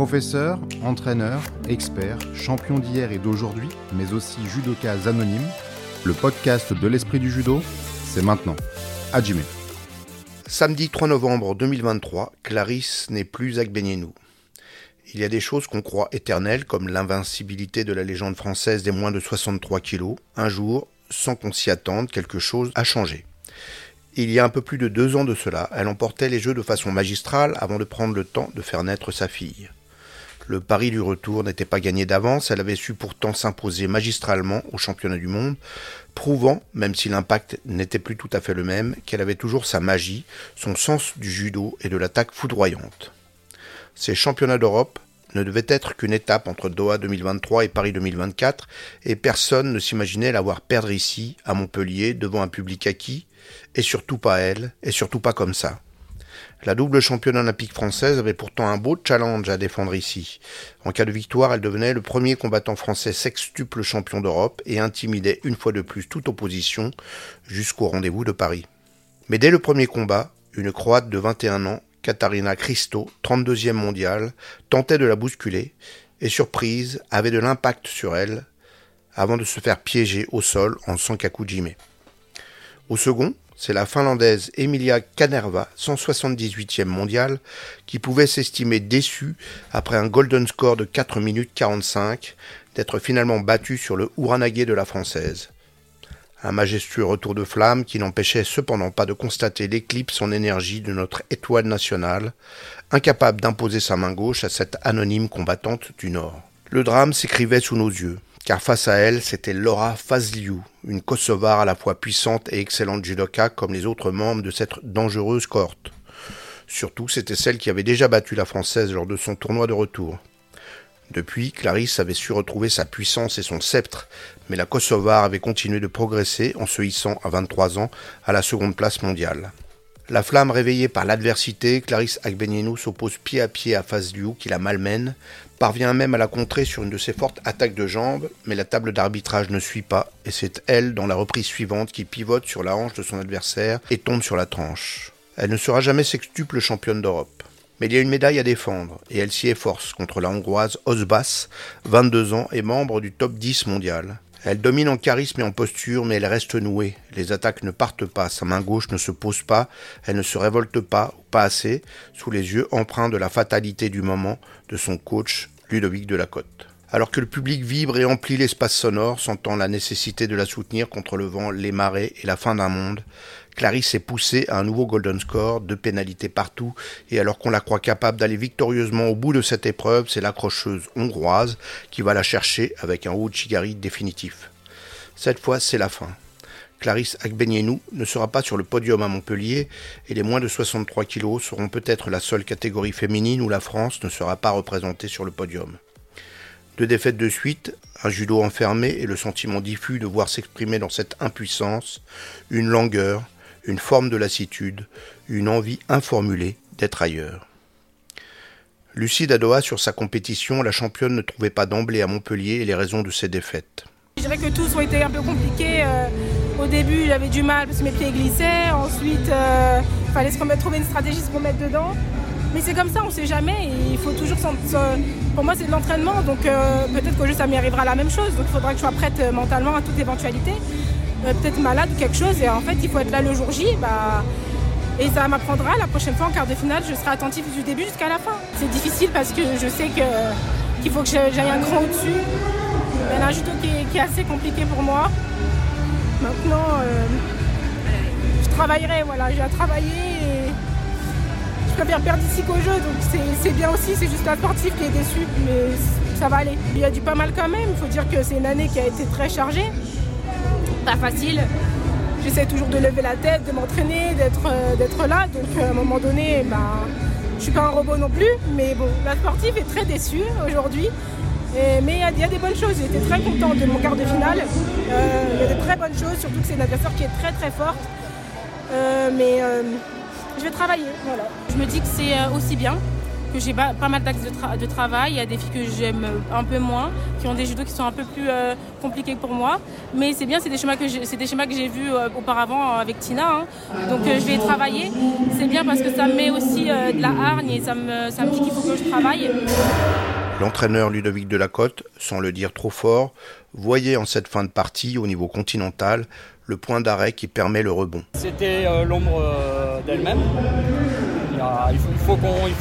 Professeur, entraîneur, expert, champion d'hier et d'aujourd'hui, mais aussi judoka anonyme, le podcast de l'esprit du judo, c'est maintenant. Hajime. Samedi 3 novembre 2023, Clarisse n'est plus Agbenienou. Il y a des choses qu'on croit éternelles, comme l'invincibilité de la légende française des moins de 63 kilos. Un jour, sans qu'on s'y attende, quelque chose a changé. Il y a un peu plus de deux ans de cela, elle emportait les jeux de façon magistrale avant de prendre le temps de faire naître sa fille. Le pari du retour n'était pas gagné d'avance, elle avait su pourtant s'imposer magistralement au championnat du monde, prouvant, même si l'impact n'était plus tout à fait le même, qu'elle avait toujours sa magie, son sens du judo et de l'attaque foudroyante. Ces championnats d'Europe ne devaient être qu'une étape entre Doha 2023 et Paris 2024, et personne ne s'imaginait la voir perdre ici, à Montpellier, devant un public acquis, et surtout pas elle, et surtout pas comme ça. La double championne olympique française avait pourtant un beau challenge à défendre ici. En cas de victoire, elle devenait le premier combattant français sextuple champion d'Europe et intimidait une fois de plus toute opposition jusqu'au rendez-vous de Paris. Mais dès le premier combat, une Croate de 21 ans, Katarina Christo, 32e mondiale, tentait de la bousculer et surprise avait de l'impact sur elle avant de se faire piéger au sol en Sankakujime. Au second, c'est la Finlandaise Emilia Kanerva, 178e mondiale, qui pouvait s'estimer déçue après un golden score de 4 minutes 45 d'être finalement battue sur le Uranage de la Française. Un majestueux retour de flamme qui n'empêchait cependant pas de constater l'éclipse en énergie de notre étoile nationale, incapable d'imposer sa main gauche à cette anonyme combattante du Nord. Le drame s'écrivait sous nos yeux car face à elle, c'était Laura Fazliou, une Kosovare à la fois puissante et excellente judoka comme les autres membres de cette dangereuse cohorte. Surtout, c'était celle qui avait déjà battu la Française lors de son tournoi de retour. Depuis, Clarisse avait su retrouver sa puissance et son sceptre, mais la Kosovare avait continué de progresser en se hissant à 23 ans à la seconde place mondiale. La flamme réveillée par l'adversité, Clarisse Agbenienou s'oppose pied à pied à Fazliou qui la malmène, parvient même à la contrer sur une de ses fortes attaques de jambes, mais la table d'arbitrage ne suit pas, et c'est elle, dans la reprise suivante, qui pivote sur la hanche de son adversaire et tombe sur la tranche. Elle ne sera jamais sextuple championne d'Europe. Mais il y a une médaille à défendre, et elle s'y efforce contre la hongroise Osbas, 22 ans et membre du top 10 mondial. Elle domine en charisme et en posture, mais elle reste nouée. Les attaques ne partent pas, sa main gauche ne se pose pas, elle ne se révolte pas, ou pas assez, sous les yeux empreints de la fatalité du moment de son coach, Ludovic Delacote. Alors que le public vibre et emplit l'espace sonore, sentant la nécessité de la soutenir contre le vent, les marées et la fin d'un monde, Clarisse est poussée à un nouveau golden score, deux pénalités partout, et alors qu'on la croit capable d'aller victorieusement au bout de cette épreuve, c'est l'accrocheuse hongroise qui va la chercher avec un Chigari définitif. Cette fois, c'est la fin. Clarisse Agbenienou ne sera pas sur le podium à Montpellier et les moins de 63 kilos seront peut-être la seule catégorie féminine où la France ne sera pas représentée sur le podium. Deux défaites de suite, un judo enfermé et le sentiment diffus de voir s'exprimer dans cette impuissance une langueur, une forme de lassitude, une envie informulée d'être ailleurs. Lucide Adoa sur sa compétition, la championne ne trouvait pas d'emblée à Montpellier les raisons de ses défaites. Je dirais que tous ont été un peu compliqués. Euh, au début, j'avais du mal parce que mes pieds glissaient. Ensuite, il euh, fallait se trouver une stratégie pour mettre dedans. Mais c'est comme ça, on ne sait jamais. il faut toujours. Pour moi, c'est de l'entraînement, donc euh, peut-être qu'au ça m'y arrivera la même chose. Donc il faudra que je sois prête mentalement à toute éventualité. Euh, peut-être malade ou quelque chose. Et en fait, il faut être là le jour J. Bah, et ça m'apprendra la prochaine fois en quart de finale, je serai attentif du début jusqu'à la fin. C'est difficile parce que je sais qu'il faut que j'aille un grand au-dessus. Il y a un judo qui est, assez compliqué pour moi. Maintenant, euh, je travaillerai, voilà, j'ai à travailler et je préfère perdre ici qu'au jeu, donc c'est bien aussi, c'est juste un sportif qui est déçu, mais ça va aller. Il y a du pas mal quand même, il faut dire que c'est une année qui a été très chargée pas facile. J'essaie toujours de lever la tête, de m'entraîner, d'être euh, là. Donc euh, à un moment donné, ben, je suis pas un robot non plus. Mais bon, la sportive est très déçue aujourd'hui. Mais il y, a des bonnes choses. J'étais très contente de mon quart de finale. Euh, il y a de très bonnes choses, surtout que c'est une adversaire qui est très très forte. mais je vais travailler. Voilà. Je me dis que c'est aussi bien que j'ai pas, mal d'axes de, travail. Il y a des filles que j'aime un peu moins, qui ont des judos qui sont un peu plus euh, compliqués pour moi. Mais c'est bien, c'est des schémas que j'ai, des vus euh, auparavant avec Tina. Hein. Donc euh, je vais travailler. C'est bien parce que ça me met aussi de la hargne et ça me, ça me dit qu'il faut que je travaille. L'entraîneur Ludovic Delacote, sans le dire trop fort, voyait en cette fin de partie au niveau continental le point d'arrêt qui permet le rebond. C'était euh, l'ombre euh, d'elle-même. Il, faut,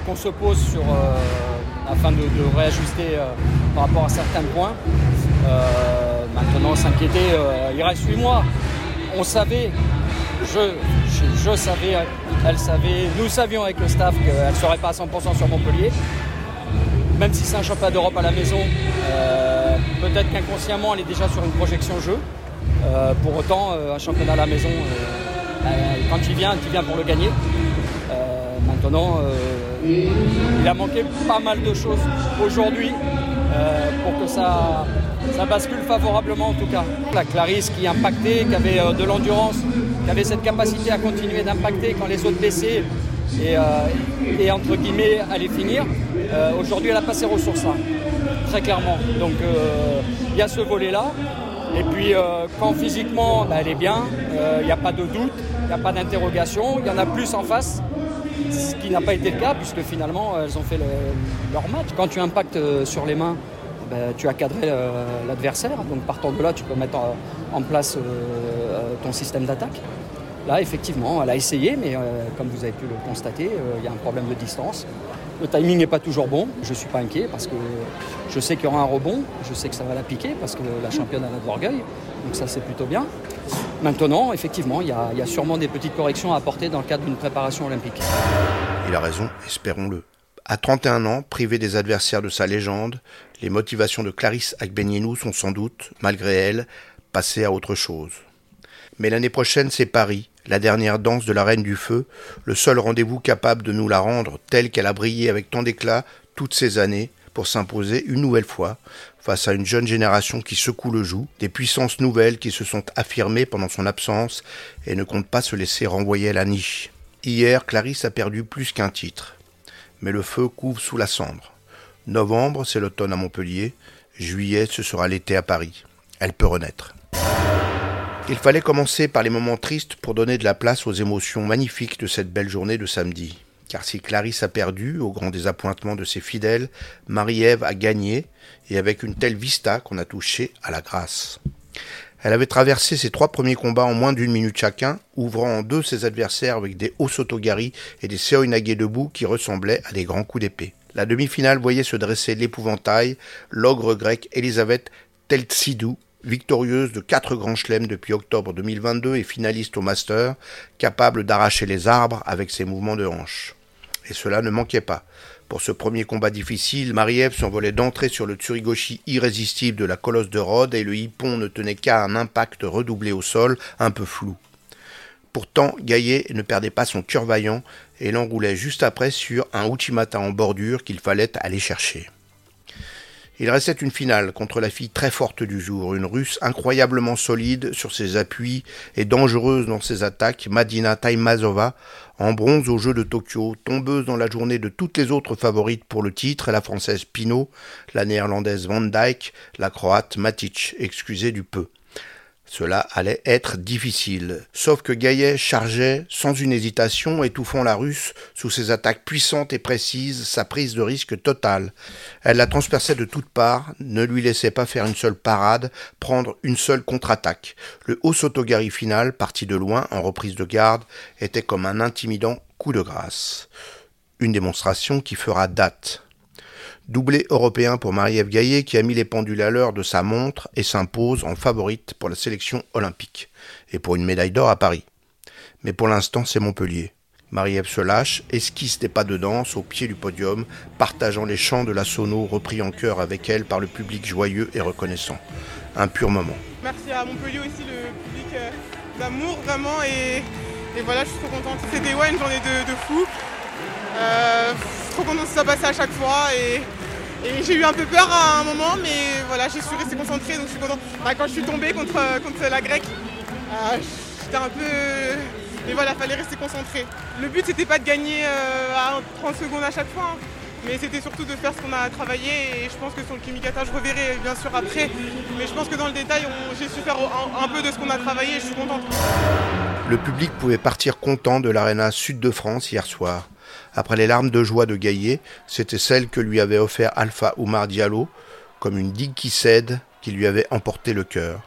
qu'on se pose euh, afin de, réajuster par rapport à certains points. maintenant, s'inquiéter, il reste 8 mois. On savait, je, savais, elle savait, nous savions avec le staff qu'elle ne serait pas à 100% sur Montpellier même si c'est un championnat d'Europe à la maison, euh, peut-être qu'inconsciemment elle est déjà sur une projection jeu. Euh, pour autant, euh, un championnat à la maison, quand tu viens, tu viens pour le gagner. maintenant, il a manqué pas mal de choses aujourd'hui pour que ça, ça bascule favorablement en tout cas. La Clarisse qui impactait, qui avait de l'endurance, qui avait cette capacité à continuer d'impacter quand les autres baissaient et, et entre guillemets aller finir. Euh, aujourd'hui, elle a pas ses ressources très clairement. Donc euh, il y a ce volet-là. Et puis euh, quand physiquement bah, elle est bien, il n'y a pas de doute, il n'y a pas d'interrogation, il y en a plus en face, ce qui n'a pas été le cas puisque finalement elles ont fait leur match. Quand tu impactes sur les mains, bah, tu as cadré l'adversaire, donc partant de là tu peux mettre en place ton système d'attaque. Là, effectivement, elle a essayé, mais comme vous avez pu le constater, il y a un problème de distance. Le timing n'est pas toujours bon. Je ne suis pas inquiet parce que je sais qu'il y aura un rebond. Je sais que ça va la piquer parce que la championne a de l'orgueil. Donc ça, c'est plutôt bien. Maintenant, effectivement, il y, a, sûrement des petites corrections à apporter dans le cadre d'une préparation olympique. Il a raison, espérons-le. À 31 ans, privé des adversaires de sa légende, les motivations de Clarisse Agbenienou sont sans doute, malgré elle, passées à autre chose. Mais l'année prochaine, c'est Paris, la dernière danse de la Reine du Feu, le seul rendez-vous capable de nous la rendre telle qu'elle a brillé avec tant d'éclat toutes ces années, pour s'imposer une nouvelle fois face à une jeune génération qui secoue le joug, des puissances nouvelles qui se sont affirmées pendant son absence et ne comptent pas se laisser renvoyer à la niche. Hier, Clarisse a perdu plus qu'un titre. Mais le feu couvre sous la cendre. Novembre, c'est l'automne à Montpellier. Juillet, ce sera l'été à Paris. Elle peut renaître. Il fallait commencer par les moments tristes pour donner de la place aux émotions magnifiques de cette belle journée de samedi. Car si Clarisse a perdu, au grand désappointement de ses fidèles, Marie-Ève a gagné, et avec une telle vista qu'on a touché à la grâce. Elle avait traversé ses trois premiers combats en moins d'une minute chacun, ouvrant en deux ses adversaires avec des Osotogari et des Seoinage debout qui ressemblaient à des grands coups d'épée. La demi-finale voyait se dresser l'épouvantail, l'ogre grec Elisabeth Teltsidou victorieuse de quatre grands chelems depuis octobre 2022 et finaliste au Master, capable d'arracher les arbres avec ses mouvements de hanche. Et cela ne manquait pas. Pour ce premier combat difficile, Marie-Ève s'envolait d'entrée sur le Tsurigoshi irrésistible de la colosse de Rhodes et le hippon ne tenait qu'à un impact redoublé au sol, un peu flou. Pourtant, Gaillet ne perdait pas son cœur vaillant et l'enroulait juste après sur un Uchimata en bordure qu'il fallait aller chercher. Il restait une finale contre la fille très forte du jour, une russe incroyablement solide sur ses appuis et dangereuse dans ses attaques, Madina Taimazova, en bronze au jeu de Tokyo, tombeuse dans la journée de toutes les autres favorites pour le titre, la française Pino, la néerlandaise Van Dijk, la croate Matic, excusez du peu. Cela allait être difficile. Sauf que Gaillet chargeait sans une hésitation, étouffant la russe sous ses attaques puissantes et précises, sa prise de risque totale. Elle la transperçait de toutes parts, ne lui laissait pas faire une seule parade, prendre une seule contre-attaque. Le haut sotogari final, parti de loin, en reprise de garde, était comme un intimidant coup de grâce. Une démonstration qui fera date. Doublé européen pour Marie-Ève Gaillet qui a mis les pendules à l'heure de sa montre et s'impose en favorite pour la sélection olympique et pour une médaille d'or à Paris. Mais pour l'instant, c'est Montpellier. Marie-Ève se lâche, esquisse des pas de danse au pied du podium, partageant les chants de la sono repris en chœur avec elle par le public joyeux et reconnaissant. Un pur moment. Merci à Montpellier aussi, le public euh, d'amour vraiment, et, voilà, je suis trop contente. C'était ouais, une journée de, de fou. Euh, trop content que ça à chaque fois et, j'ai eu un peu peur à un moment mais voilà j'ai su rester concentrée donc je suis contente. Bah, quand je suis tombée contre, contre la grecque, euh, j'étais un peu. Mais voilà, fallait rester concentré. Le but c'était pas de gagner euh, à 30 secondes à chaque fois. Hein, mais c'était surtout de faire ce qu'on a travaillé et je pense que sur le Kimikata je reverrai bien sûr après mais je pense que dans le détail j'ai su faire un, peu de ce qu'on a travaillé et je suis contente. Le public pouvait partir content de l'aréna Sud de France hier soir. Après les larmes de joie de Gaillet, c'était celle que lui avait offert Alpha Oumar Diallo, comme une digue qui cède, qui lui avait emporté le cœur.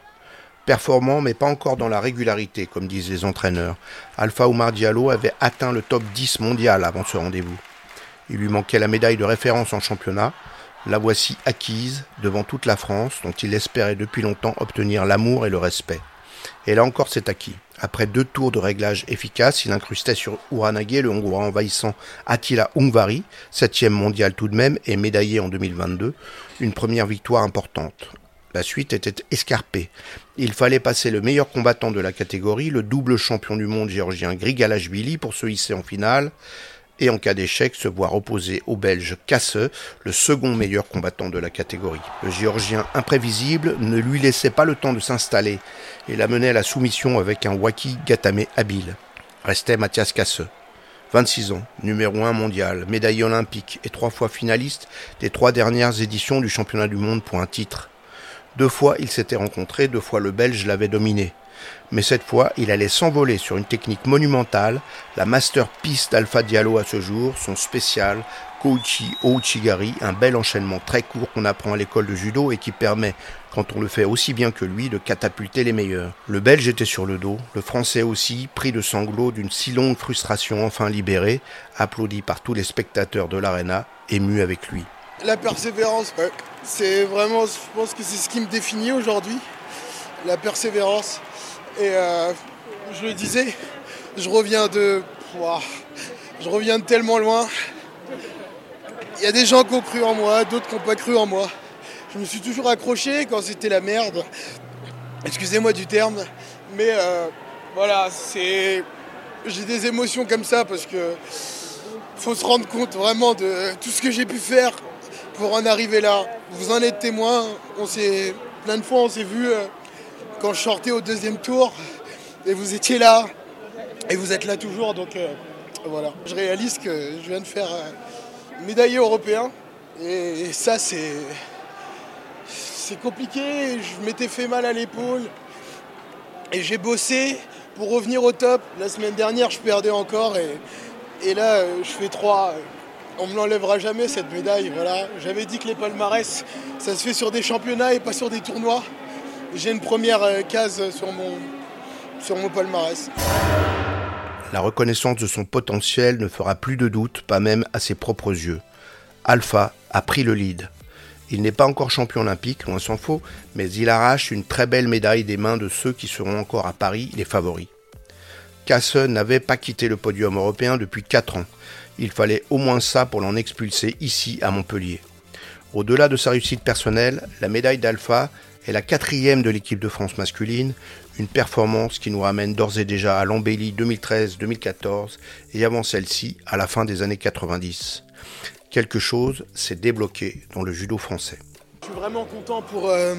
Performant, mais pas encore dans la régularité, comme disent les entraîneurs. Alpha Oumar Diallo avait atteint le top 10 mondial avant ce rendez-vous. Il lui manquait la médaille de référence en championnat. La voici acquise devant toute la France, dont il espérait depuis longtemps obtenir l'amour et le respect. Et là encore, c'est acquis. Après deux tours de réglage efficaces, il incrustait sur Uranagé le Hongrois envahissant Attila Ungvari, septième mondial tout de même et médaillé en 2022, une première victoire importante. La suite était escarpée. Il fallait passer le meilleur combattant de la catégorie, le double champion du monde géorgien Grigalashvili pour se hisser en finale, et en cas d'échec se voir opposer au Belge Casse, le second meilleur combattant de la catégorie. Le Géorgien imprévisible ne lui laissait pas le temps de s'installer et l'amenait à la soumission avec un Waki Gatame habile. Restait Mathias Casse. 26 ans, numéro 1 mondial, médaillé olympique et trois fois finaliste des trois dernières éditions du championnat du monde pour un titre. Deux fois ils s'étaient rencontrés, deux fois le Belge l'avait dominé mais cette fois, il allait s'envoler sur une technique monumentale, la masterpiece d'Alpha Diallo à ce jour, son spécial Kouchi Ouchigari, un bel enchaînement très court qu'on apprend à l'école de judo et qui permet, quand on le fait aussi bien que lui, de catapulter les meilleurs. Le Belge était sur le dos, le Français aussi, pris de sanglots d'une si longue frustration enfin libérée, applaudi par tous les spectateurs de l'aréna, ému avec lui. La persévérance, c'est vraiment, je pense que c'est ce qui me définit aujourd'hui. La persévérance. Et euh, je le disais, je reviens de. je reviens de tellement loin. Il y a des gens qui ont cru en moi, d'autres qui n'ont pas cru en moi. Je me suis toujours accroché quand c'était la merde. Excusez-moi du terme. Mais euh, voilà, c'est. J'ai des émotions comme ça parce que faut se rendre compte vraiment de tout ce que j'ai pu faire pour en arriver là. Vous en êtes témoin. On s'est plein de fois on s'est vu euh, quand je sortais au deuxième tour et vous étiez là et vous êtes là toujours. Donc euh, voilà, je réalise que je viens de faire un médaillé européen et, ça c'est c'est compliqué. Je m'étais fait mal à l'épaule et j'ai bossé pour revenir au top. La semaine dernière, je perdais encore et, et là, euh, je fais trois. On me l'enlèvera jamais cette médaille. Voilà. J'avais dit que les palmarès, ça se fait sur des championnats et pas sur des tournois j'ai une première euh, case sur mon, sur palmarès. La reconnaissance de son potentiel ne fera plus de doute, pas même à ses propres yeux. Alpha a pris le lead. Il n'est pas encore champion olympique, loin s'en faut, mais il arrache une très belle médaille des mains de ceux qui seront encore à Paris les favoris. Casse n'avait pas quitté le podium européen depuis 4 ans. Il fallait au moins ça pour l'en expulser ici à Montpellier. Au-delà de sa réussite personnelle, la médaille d'Alpha est la quatrième de l'équipe de France masculine, une performance qui nous ramène d'ores et déjà à l'embellie 2013-2014 et avant celle-ci à la fin des années 90. Quelque chose s'est débloqué dans le judo français. Je suis vraiment content pour, euh,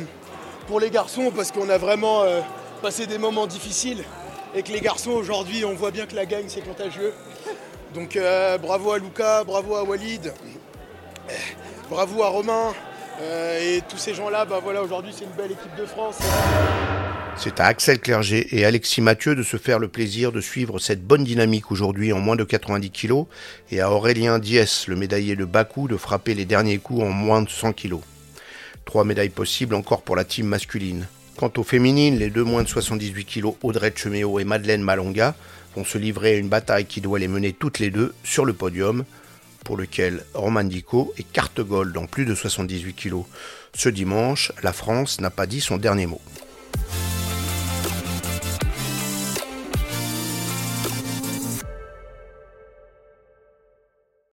pour les garçons parce qu'on a vraiment euh, passé des moments difficiles et que les garçons aujourd'hui on voit bien que la gagne c'est contagieux. Donc euh, bravo à Luca, bravo à Walid, bravo à Romain, et tous ces gens-là, bah aujourd'hui c'est une belle équipe de France. C'est à Axel Clerget et Alexis Mathieu de se faire le plaisir de suivre cette bonne dynamique aujourd'hui en moins de 90 kg et à Aurélien Diès, le médaillé de Bakou, de frapper les derniers coups en moins de 100 kg. Trois médailles possibles encore pour la team masculine. Quant aux féminines, les deux moins de 78 kg Audrey Cheméo et Madeleine Malonga vont se livrer à une bataille qui doit les mener toutes les deux sur le podium pour lequel Roman Dico est carte gold dans plus de 78 kilos. Ce dimanche, la France n'a pas dit son dernier mot.